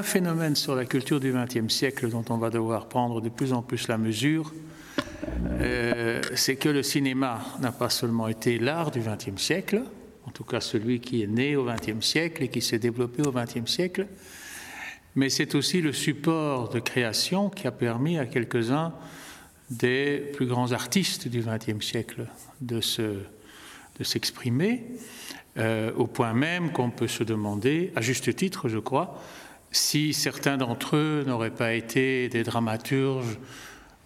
un phénomène sur la culture du XXe siècle dont on va devoir prendre de plus en plus la mesure. Euh, c'est que le cinéma n'a pas seulement été l'art du XXe siècle, en tout cas celui qui est né au XXe siècle et qui s'est développé au XXe siècle, mais c'est aussi le support de création qui a permis à quelques-uns des plus grands artistes du XXe siècle de, s'exprimer, euh, au point même qu'on peut se demander, à juste titre je crois, si certains d'entre eux n'auraient pas été des dramaturges,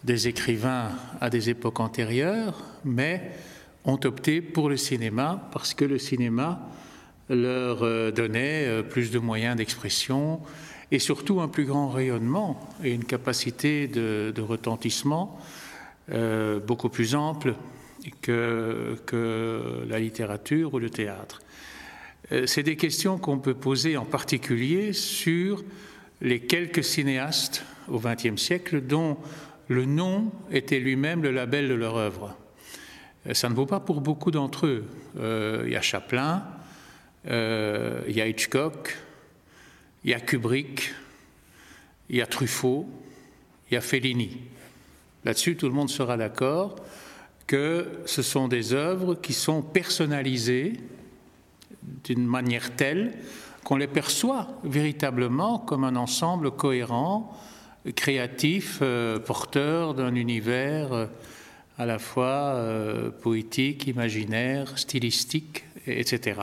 des écrivains à des époques antérieures, mais ont opté pour le cinéma parce que le cinéma leur euh, donnait euh, plus de moyens d'expression et surtout un plus grand rayonnement et une capacité de, retentissement euh, beaucoup plus ample que, que, la littérature ou le théâtre. C'est des questions qu'on peut poser en particulier sur les quelques cinéastes au XXe siècle dont le nom était lui-même le label de leur œuvre. Euh, ça ne vaut pas pour beaucoup d'entre eux. Euh, il y a Chaplin, euh, il y a Hitchcock, il y a Kubrick, il y a Truffaut, il y a Fellini. Là-dessus, tout le monde sera d'accord que ce sont des œuvres qui sont personnalisées d'une manière telle qu'on les perçoit véritablement comme un ensemble cohérent, créatif, porteur d'un univers à la fois euh, poétique, imaginaire, stylistique, etc.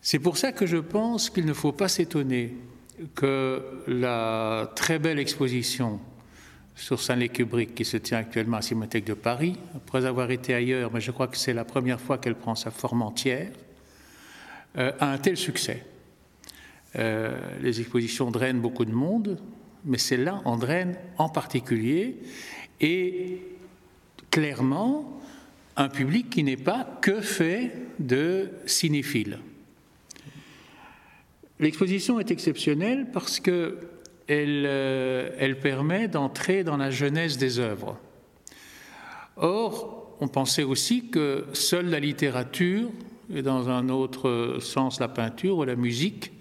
C'est pour ça que je pense qu'il ne faut pas s'étonner que la très belle exposition sur Stanley Kubrick qui se tient actuellement à la Cinémathèque de Paris, après avoir été ailleurs, mais je crois que c'est la première fois qu'elle prend sa forme entière, euh, a un tel succès. Euh, les expositions drainent beaucoup de monde, mais celle-là en draine en particulier. Et clairement un public qui n'est pas que fait de cinéphiles. L'exposition est exceptionnelle parce euh, elle permet d'entrer dans la genèse des œuvres. Or, on pensait aussi que seule la littérature, et dans un autre sens la peinture ou la musique,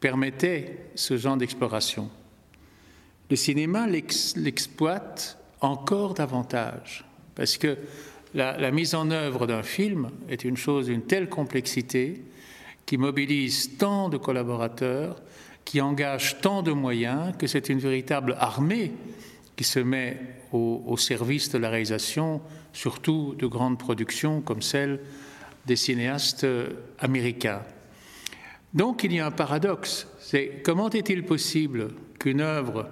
permettait ce genre d'exploration. Le cinéma l'exploite encore davantage. Parce que la, mise en œuvre d'un film est une chose d'une telle complexité qui mobilise tant de collaborateurs, qui engage tant de moyens, que c'est une véritable armée qui se met au, service de la réalisation, surtout de grandes productions comme celle des cinéastes américains. Donc il y a un paradoxe, c'est comment est-il possible qu'une œuvre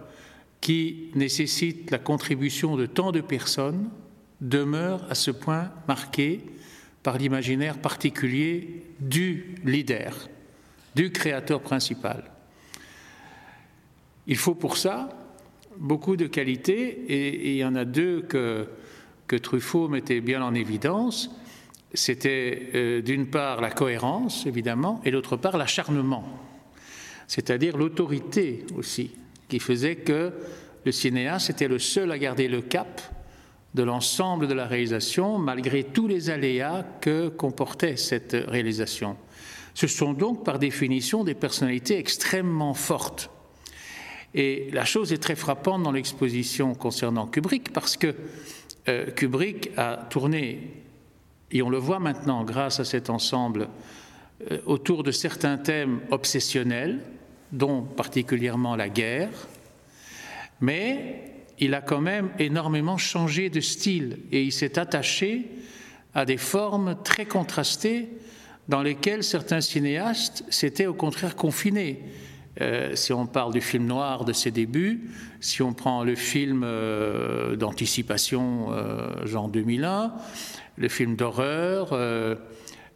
qui nécessite la contribution de tant de personnes demeure à ce point marqué par l'imaginaire particulier du leader, du créateur principal? Il faut pour ça beaucoup de qualités, et, il y en a deux que, que Truffaut mettait bien en évidence. C'était euh, d'une part la cohérence, évidemment, et d'autre part l'acharnement, c'est-à-dire l'autorité aussi, qui faisait que le cinéaste était le seul à garder le cap de l'ensemble de la réalisation, malgré tous les aléas que comportait cette réalisation. Ce sont donc par définition des personnalités extrêmement fortes. Et la chose est très frappante dans l'exposition concernant Kubrick, parce que euh, Kubrick a tourné, et on le voit maintenant grâce à cet ensemble, euh, autour de certains thèmes obsessionnels, dont particulièrement la guerre, mais il a quand même énormément changé de style et il s'est attaché à des formes très contrastées dans lesquelles certains cinéastes s'étaient au contraire confinés. Euh, si on parle du film noir de ses débuts, si on prend le film euh, d'anticipation euh, genre 2001, le film d'horreur,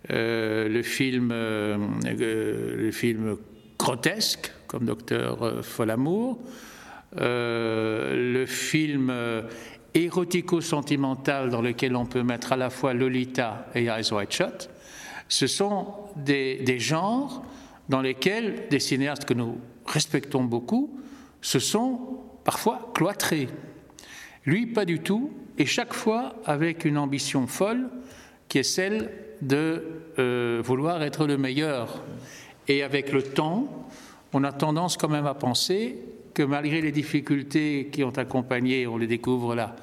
le film, le film grotesque comme Docteur Folamour, euh, le film euh, érotico-sentimental dans lequel on peut mettre à la fois Lolita et Eyes Wide Shut, ce sont des, des, genres dans lesquels des cinéastes que nous respectons beaucoup se sont parfois cloîtrés. Lui, pas du tout, et chaque fois avec une ambition folle qui est celle de euh, vouloir être le meilleur. Et avec le temps, on a tendance quand même à penser que malgré les difficultés qui ont accompagné, on les découvre là,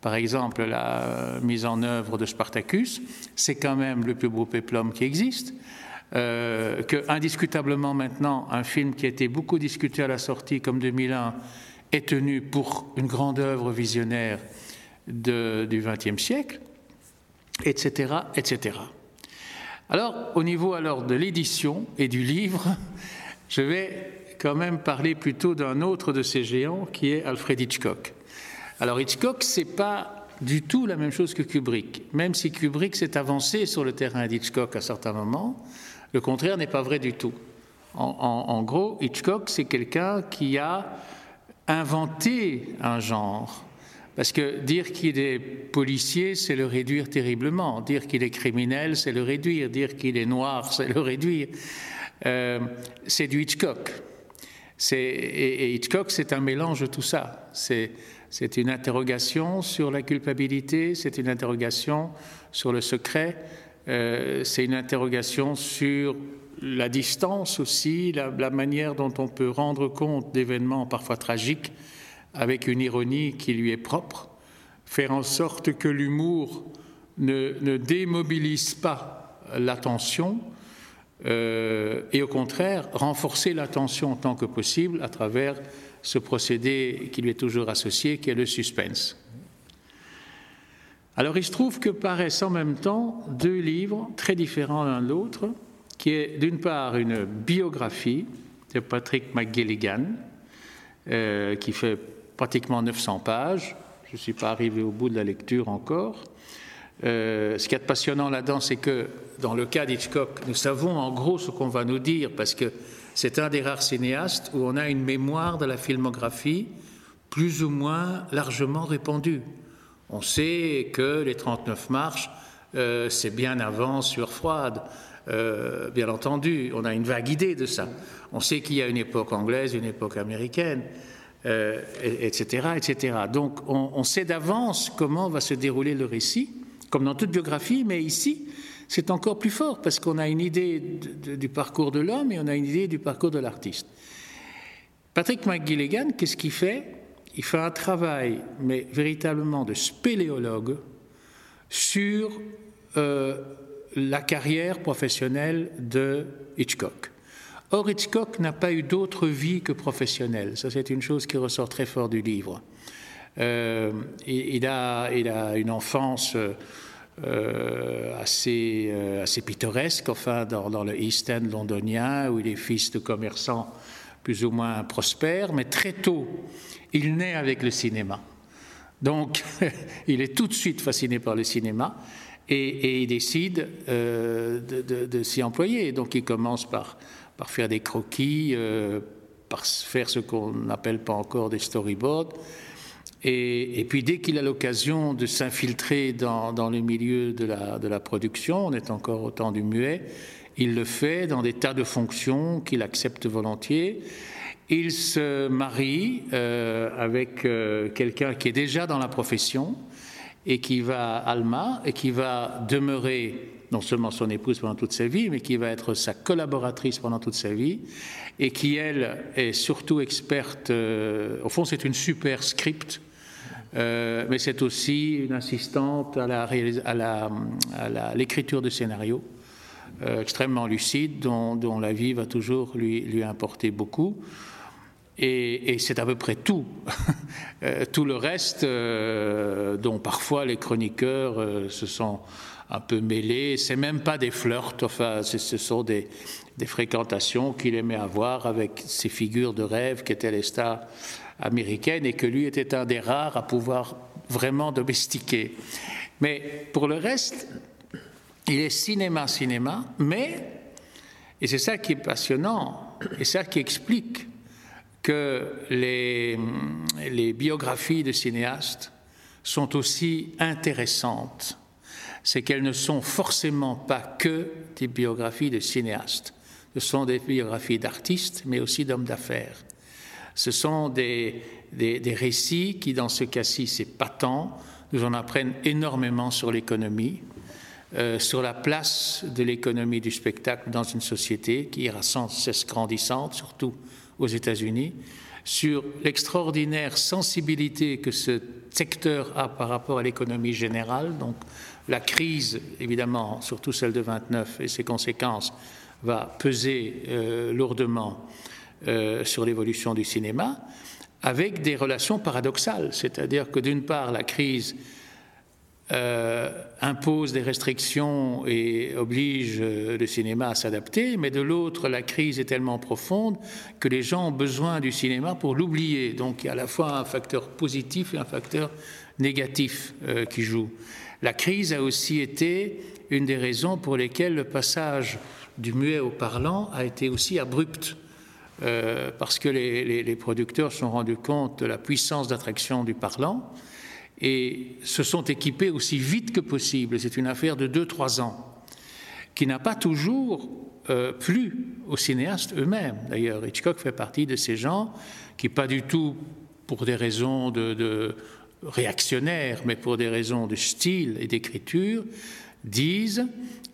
par exemple la mise en œuvre de Spartacus, c'est quand même le plus beau péplum qui existe. Euh, que indiscutablement maintenant, un film qui a été beaucoup discuté à la sortie comme 2001 est tenu pour une grande œuvre visionnaire du XXe siècle, etc., etc. Alors, au niveau alors de l'édition et du livre, je vais quand même parler plutôt d'un autre de ces géants qui est Alfred Hitchcock. Alors Hitchcock, c'est pas du tout la même chose que Kubrick, même si Kubrick s'est avancé sur le terrain d'Hitchcock à certains moments. Le contraire n'est pas vrai du tout. En, gros, Hitchcock, c'est quelqu'un qui a inventé un genre. Parce que dire qu'il est policier, c'est le réduire terriblement. Dire qu'il est criminel, c'est le réduire. Dire qu'il est noir, c'est le réduire. Euh, c'est du Hitchcock. Et, Hitchcock, c'est un mélange de tout ça. C'est une interrogation sur la culpabilité, c'est une interrogation sur le secret, euh, c'est une interrogation sur la distance aussi, la, manière dont on peut rendre compte d'événements parfois tragiques avec une ironie qui lui est propre, faire en sorte que l'humour ne, démobilise pas l'attention euh, et au contraire renforcer l'attention autant que possible à travers ce procédé qui lui est toujours associé, qui est le suspense. Alors il se trouve que paraissent en même temps deux livres très différents l'un de l'autre, qui est d'une part une biographie de Patrick McGilligan, euh, qui fait pratiquement 900 pages. Je ne suis pas arrivé au bout de la lecture encore. Euh, ce qui est passionnant là-dedans, c'est que dans le cas d'Hitchcock, nous savons en gros ce qu'on va nous dire, parce que c'est un des rares cinéastes où on a une mémoire de la filmographie plus ou moins largement répandue. On sait que les 39 marches, euh, c'est bien avant sur froide. Euh, bien entendu, on a une vague idée de ça. On sait qu'il y a une époque anglaise, une époque américaine, etc., euh, etc. Donc, on, sait d'avance comment va se dérouler le récit, comme dans toute biographie, mais ici, c'est encore plus fort parce qu'on a une idée du parcours de l'homme et on a une idée du parcours de l'artiste. Patrick McGilligan, qu'est-ce qu'il fait? Il fait un travail, mais véritablement de spéléologue, sur euh, la carrière professionnelle de Hitchcock. Or, Hitchcock n'a pas eu d'autre vie que professionnelle. Ça, c'est une chose qui ressort très fort du livre. Euh, il, a, il, a, une enfance euh, assez, assez pittoresque, enfin, dans, dans, le East End londonien, où il est fils de commerçants plus ou moins prospères, mais très tôt, il naît avec le cinéma. Donc, il est tout de suite fasciné par le cinéma et, il décide euh, de, s'y employer. Donc, il commence par, faire des croquis, euh, par faire ce qu'on n'appelle pas encore des storyboards. Et, puis, dès qu'il a l'occasion de s'infiltrer dans, le milieu de la, production, on est encore au temps du muet, il le fait dans des tas de fonctions qu'il accepte volontiers. Il se marie euh, avec quelqu'un qui est déjà dans la profession et qui va, Alma, et qui va demeurer non seulement son épouse pendant toute sa vie, mais qui va être sa collaboratrice pendant toute sa vie, et qui, elle, est surtout experte, euh, au fond c'est une super script, mais c'est aussi une assistante à l'écriture de scénario, extrêmement lucide, dont, dont, la vie va toujours lui, lui importer beaucoup. Et, c'est à peu près tout. Euh, tout le reste, euh, dont parfois les chroniqueurs euh, se sont un peu mêlés, c'est même pas des flirts, enfin, ce sont des, des fréquentations qu'il aimait avoir avec ces figures de rêve qui étaient les stars américaines et que lui était un des rares à pouvoir vraiment domestiquer. Mais pour le reste, il est cinéma-cinéma, mais, et c'est ça qui est passionnant, et ça qui explique que les, biographies de cinéastes sont aussi intéressantes, c'est qu'elles ne sont forcément pas que des biographies de cinéastes. Ce sont des biographies d'artistes, mais aussi d'hommes d'affaires. Ce sont des, récits qui, dans ce cas-ci, c'est patent, nous en apprennent énormément sur l'économie, euh, sur la place de l'économie du spectacle dans une société qui ira sans cesse grandissante, surtout aux États-Unis, sur l'extraordinaire sensibilité que ce secteur a par rapport à l'économie générale. Donc la crise, évidemment, surtout celle de 29 et ses conséquences, va peser euh, lourdement euh, sur l'évolution du cinéma, avec des relations paradoxales. C'est-à-dire que d'une part, la crise euh, impose des restrictions et oblige euh, le cinéma à s'adapter, mais de l'autre, la crise est tellement profonde que les gens ont besoin du cinéma pour l'oublier. Donc il y a à la fois un facteur positif et un facteur négatif euh, qui joue. La crise a aussi été une des raisons pour lesquelles le passage du muet au parlant a été aussi abrupt. parce que les, les producteurs se sont rendus compte de la puissance d'attraction du parlant, et se sont équipés aussi vite que possible. C'est une affaire de 2-3 ans, qui n'a pas toujours euh, plu aux cinéastes eux-mêmes. D'ailleurs, Hitchcock fait partie de ces gens qui, pas du tout pour des raisons de, de réactionnaires, mais pour des raisons de style et d'écriture, disent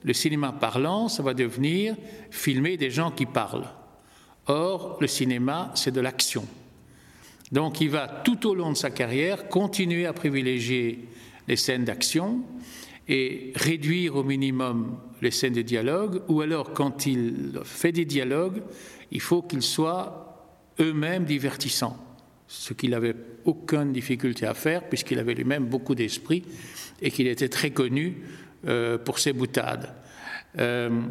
le cinéma parlant, ça va devenir filmer des gens qui parlent. Or, le cinéma, c'est de l'action. Donc il va tout au long de sa carrière continuer à privilégier les scènes d'action et réduire au minimum les scènes de dialogue, ou alors quand il fait des dialogues, il faut qu'ils soient eux-mêmes divertissants, ce qu'il n'avait aucune difficulté à faire puisqu'il avait lui-même beaucoup d'esprit et qu'il était très connu euh, pour ses boutades. Euh,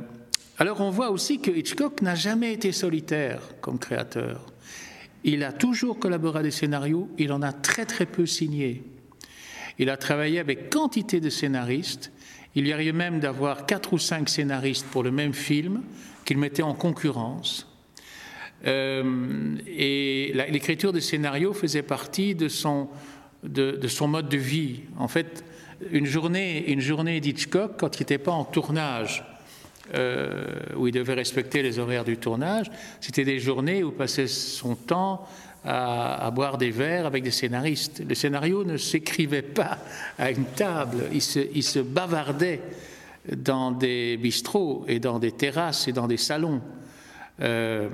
alors on voit aussi que Hitchcock n'a jamais été solitaire comme créateur. Il a toujours collaboré à des scénarios, il en a très très peu signé. Il a travaillé avec quantité de scénaristes. Il y arrivait même d'avoir quatre ou cinq scénaristes pour le même film qu'il mettait en concurrence. Euh, et l'écriture des scénarios faisait partie de son, de, son mode de vie. En fait, une journée, une journée d'Hitchcock, quand il n'était pas en tournage, euh, où il devait respecter les horaires du tournage. C'était des journées où passait son temps à, boire des verres avec des scénaristes. Le scénario ne s'écrivait pas à une table, il se, il bavardait dans des bistrots et dans des terrasses et dans des salons. Euh,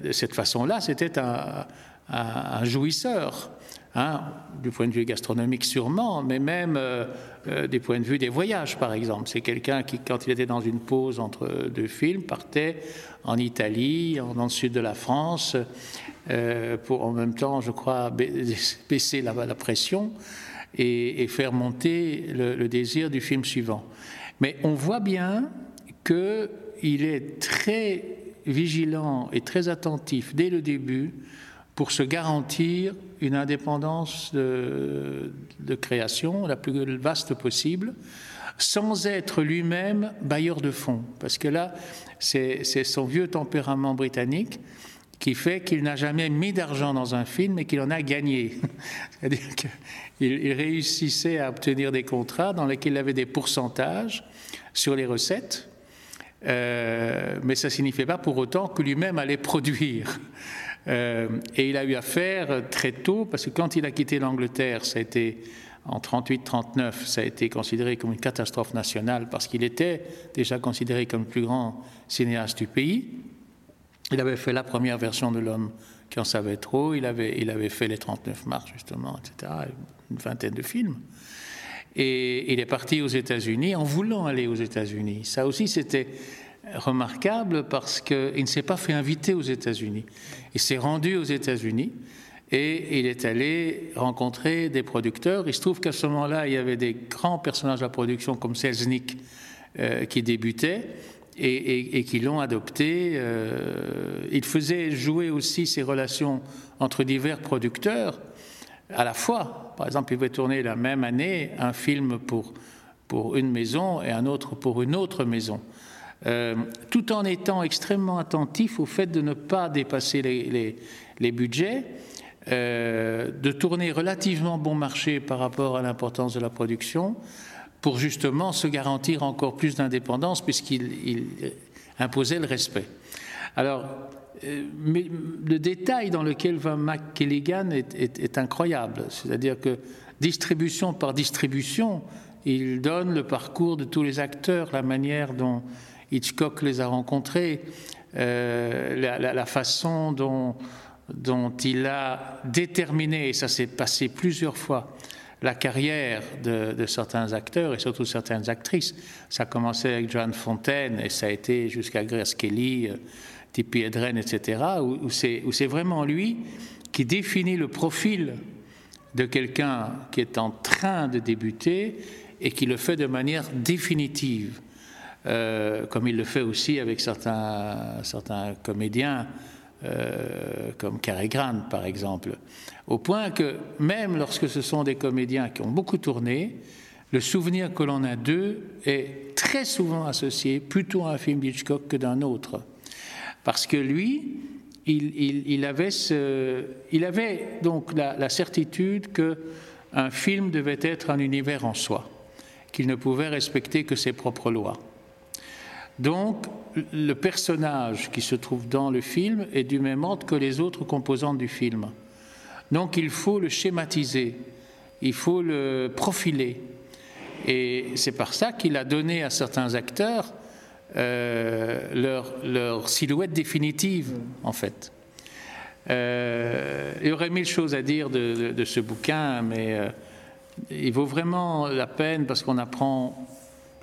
de cette façon-là, c'était un, jouisseur. Hein, du point de vue gastronomique sûrement, mais même euh, euh, du point de vue des voyages, par exemple. C'est quelqu'un qui, quand il était dans une pause entre deux films, partait en Italie, dans le sud de la France, euh, pour en même temps, je crois, baisser la, pression et, faire monter le, désir du film suivant. Mais on voit bien qu'il est très vigilant et très attentif dès le début pour se garantir une indépendance de, création la plus vaste possible, sans être lui-même bailleur de fonds. Parce que là, c'est son vieux tempérament britannique qui fait qu'il n'a jamais mis d'argent dans un film et qu'il en a gagné. C'est-à-dire qu'il réussissait à obtenir des contrats dans lesquels il avait des pourcentages sur les recettes, euh, mais ça ne signifiait pas pour autant que lui-même allait produire. Euh, et il a eu affaire très tôt, parce que quand il a quitté l'Angleterre, ça a été en 38-39, ça a été considéré comme une catastrophe nationale, parce qu'il était déjà considéré comme le plus grand cinéaste du pays. Il avait fait la première version de L'homme qui en savait trop, il avait, il avait fait les 39 mars, justement, etc., une vingtaine de films. Et il est parti aux États-Unis en voulant aller aux États-Unis. Ça aussi, c'était remarquable parce qu'il ne s'est pas fait inviter aux États-Unis. Il s'est rendu aux États-Unis et il est allé rencontrer des producteurs. Il se trouve qu'à ce moment-là, il y avait des grands personnages de la production comme Selznick euh, qui débutaient et, qui l'ont adopté. Euh, il faisait jouer aussi ses relations entre divers producteurs à la fois. Par exemple, il pouvait tourner la même année un film pour, pour une maison et un autre pour une autre maison. Euh, tout en étant extrêmement attentif au fait de ne pas dépasser les, budgets, euh, de tourner relativement bon marché par rapport à l'importance de la production, pour justement se garantir encore plus d'indépendance, puisqu'il imposait le respect. Alors, euh, le détail dans lequel va McKelligan est, est, est incroyable, c'est-à-dire que distribution par distribution, il donne le parcours de tous les acteurs, la manière dont Hitchcock les a rencontrés, euh, la, façon dont, il a déterminé, et ça s'est passé plusieurs fois, la carrière de, certains acteurs et surtout certaines actrices. Ça a commencé avec Joan Fontaine et ça a été jusqu'à Grace Kelly, euh, Tippi Hedren, etc., où c'est vraiment lui qui définit le profil de quelqu'un qui est en train de débuter et qui le fait de manière définitive, euh, comme il le fait aussi avec certains, certains comédiens, euh, comme Cary Grant par exemple, au point que même lorsque ce sont des comédiens qui ont beaucoup tourné, le souvenir que l'on a d'eux est très souvent associé plutôt à un film d'Hitchcock que d'un autre. Parce que lui, il, avait, ce, il avait, donc la, la certitude qu'un film devait être un univers en soi, qu'il ne pouvait respecter que ses propres lois. Donc, le personnage qui se trouve dans le film est du même ordre que les autres composantes du film. Donc, il faut le schématiser, il faut le profiler. Et c'est par ça qu'il a donné à certains acteurs euh, leur, silhouette définitive, en fait. Euh, il y aurait mille choses à dire de, de, ce bouquin, mais euh, il vaut vraiment la peine parce qu'on apprend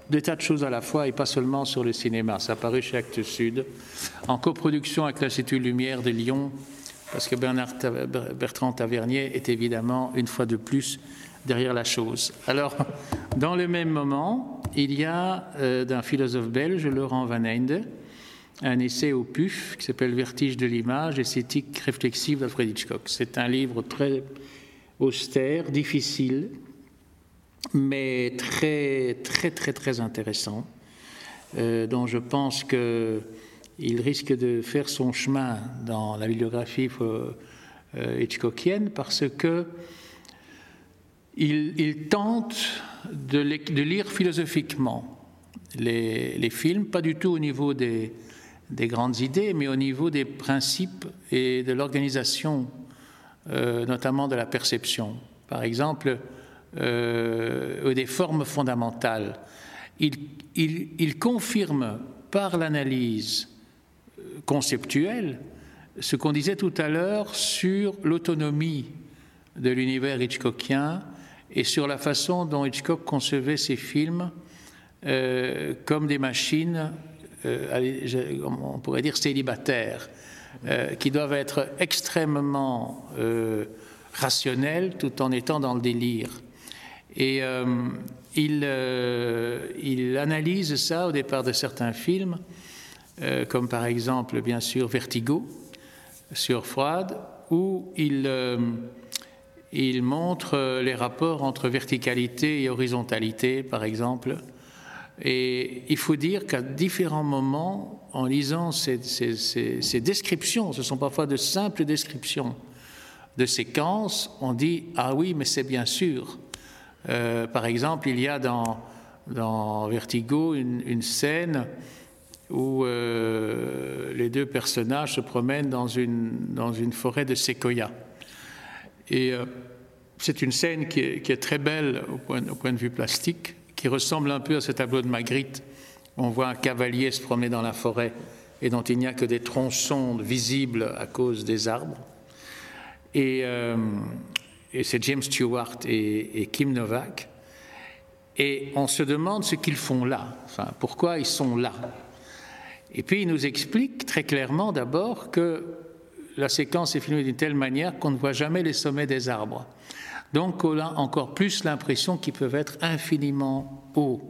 des tas de choses à la fois et pas seulement sur le cinéma. Ça paru chez Actes Sud, en coproduction avec l'Institut Lumière de Lyon, parce que Bernard, Bertrand Tavernier est évidemment, une fois de plus, derrière la chose. Alors, dans le même moment, il y a euh, d'un philosophe belge, Laurent Van Einde, un essai au PUF qui s'appelle Vertige de l'image, esthétique réflexive d'Alfred Hitchcock. C'est un livre très austère, difficile, mais très, très, très, très intéressant, euh, dont je pense qu'il risque de faire son chemin dans la bibliographie euh, hitchcockienne parce que il, tente de, lire philosophiquement les, films, pas du tout au niveau des, grandes idées, mais au niveau des principes et de l'organisation, euh, notamment de la perception. Par exemple, euh, des formes fondamentales. il confirme par l'analyse conceptuelle ce qu'on disait tout à l'heure sur l'autonomie de l'univers hitchcockien et sur la façon dont Hitchcock concevait ses films euh, comme des machines, euh, on pourrait dire célibataires, euh, qui doivent être extrêmement rationnelles tout en étant dans le délire. Et il, il, analyse ça au départ de certains films, comme par exemple, bien sûr, Vertigo sur Freud, où il montre euh, les rapports entre verticalité et horizontalité, par exemple. Et il faut dire qu'à différents moments, en lisant ces, descriptions, ce sont parfois de simples descriptions de séquences, on dit Ah oui, mais c'est bien sûr. Euh, par exemple, il y a dans, Vertigo une, scène où euh, les deux personnages se promènent dans une, dans une forêt de séquoias. Et euh, c'est une scène qui est, très belle au point, de vue plastique, qui ressemble un peu à ce tableau de Magritte. On voit un cavalier se promener dans la forêt et dont il n'y a que des tronçons visibles à cause des arbres. Et, c'est James Stewart et, Kim Novak. Et on se demande ce qu'ils font là, enfin, pourquoi ils sont là. Et puis il nous explique très clairement d'abord que la séquence est filmée d'une telle manière qu'on ne voit jamais les sommets des arbres. Donc on a encore plus l'impression qu'ils peuvent être infiniment hauts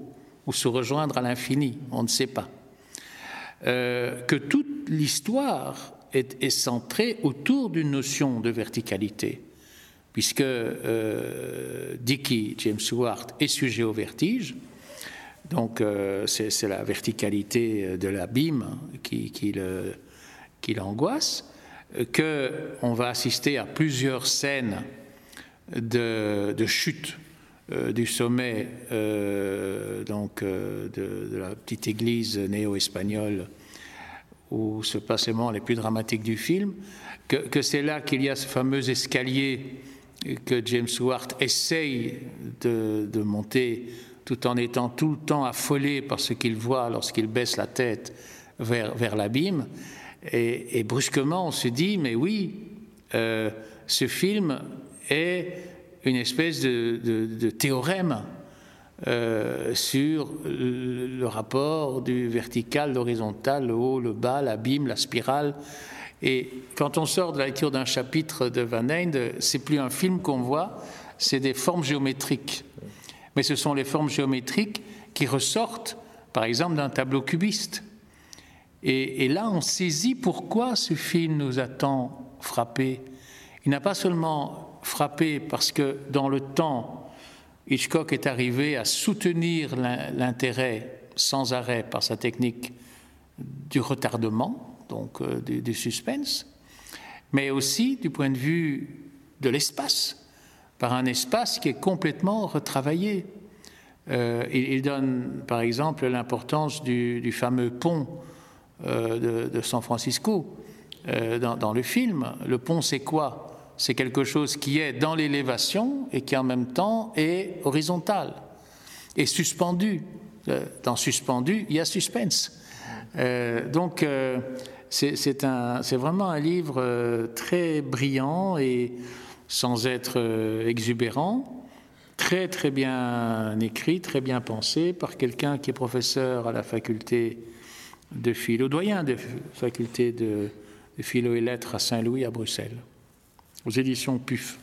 ou se rejoindre à l'infini, on ne sait pas. Euh, que toute l'histoire est, centrée autour d'une notion de verticalité, puisque euh, James Stewart, est sujet au vertige. Donc euh, c'est la verticalité de l'abîme qui, qui l'angoisse qu'on va assister à plusieurs scènes de, chute euh, du sommet euh, donc, euh, de, la petite église néo-espagnole où se passent les moments les plus dramatiques du film, que, c'est là qu'il y a ce fameux escalier que James Ward essaye de, monter tout en étant tout le temps affolé par ce qu'il voit lorsqu'il baisse la tête vers, l'abîme. Et, brusquement, on se dit, mais oui, euh, ce film est une espèce de, théorème euh, sur le, rapport du vertical, l'horizontal, le haut, le bas, l'abîme, la spirale. Et quand on sort de la lecture d'un chapitre de Van Eyde, c'est plus un film qu'on voit, c'est des formes géométriques mais ce sont les formes géométriques qui ressortent, par exemple, d'un tableau cubiste. Et, là, on saisit pourquoi ce film nous a tant frappé. Il n'a pas seulement frappé parce que dans le temps, Hitchcock est arrivé à soutenir l'intérêt sans arrêt par sa technique du retardement, donc euh, du suspense, mais aussi du point de vue de l'espace par un espace qui est complètement retravaillé. Euh, il, donne par exemple l'importance du, fameux pont euh, de, San Francisco dans, le film. Le pont, c'est quoi? C'est quelque chose qui est dans l'élévation et qui en même temps est horizontal et suspendu. Dans suspendu, il y a suspense. donc, c'est vraiment un livre très brillant et sans être euh, exubérant, très très bien écrit, très bien pensé par quelqu'un qui est professeur à la faculté de philo, doyen de faculté de, philo et lettres à Saint-Louis à Bruxelles, aux éditions PUF.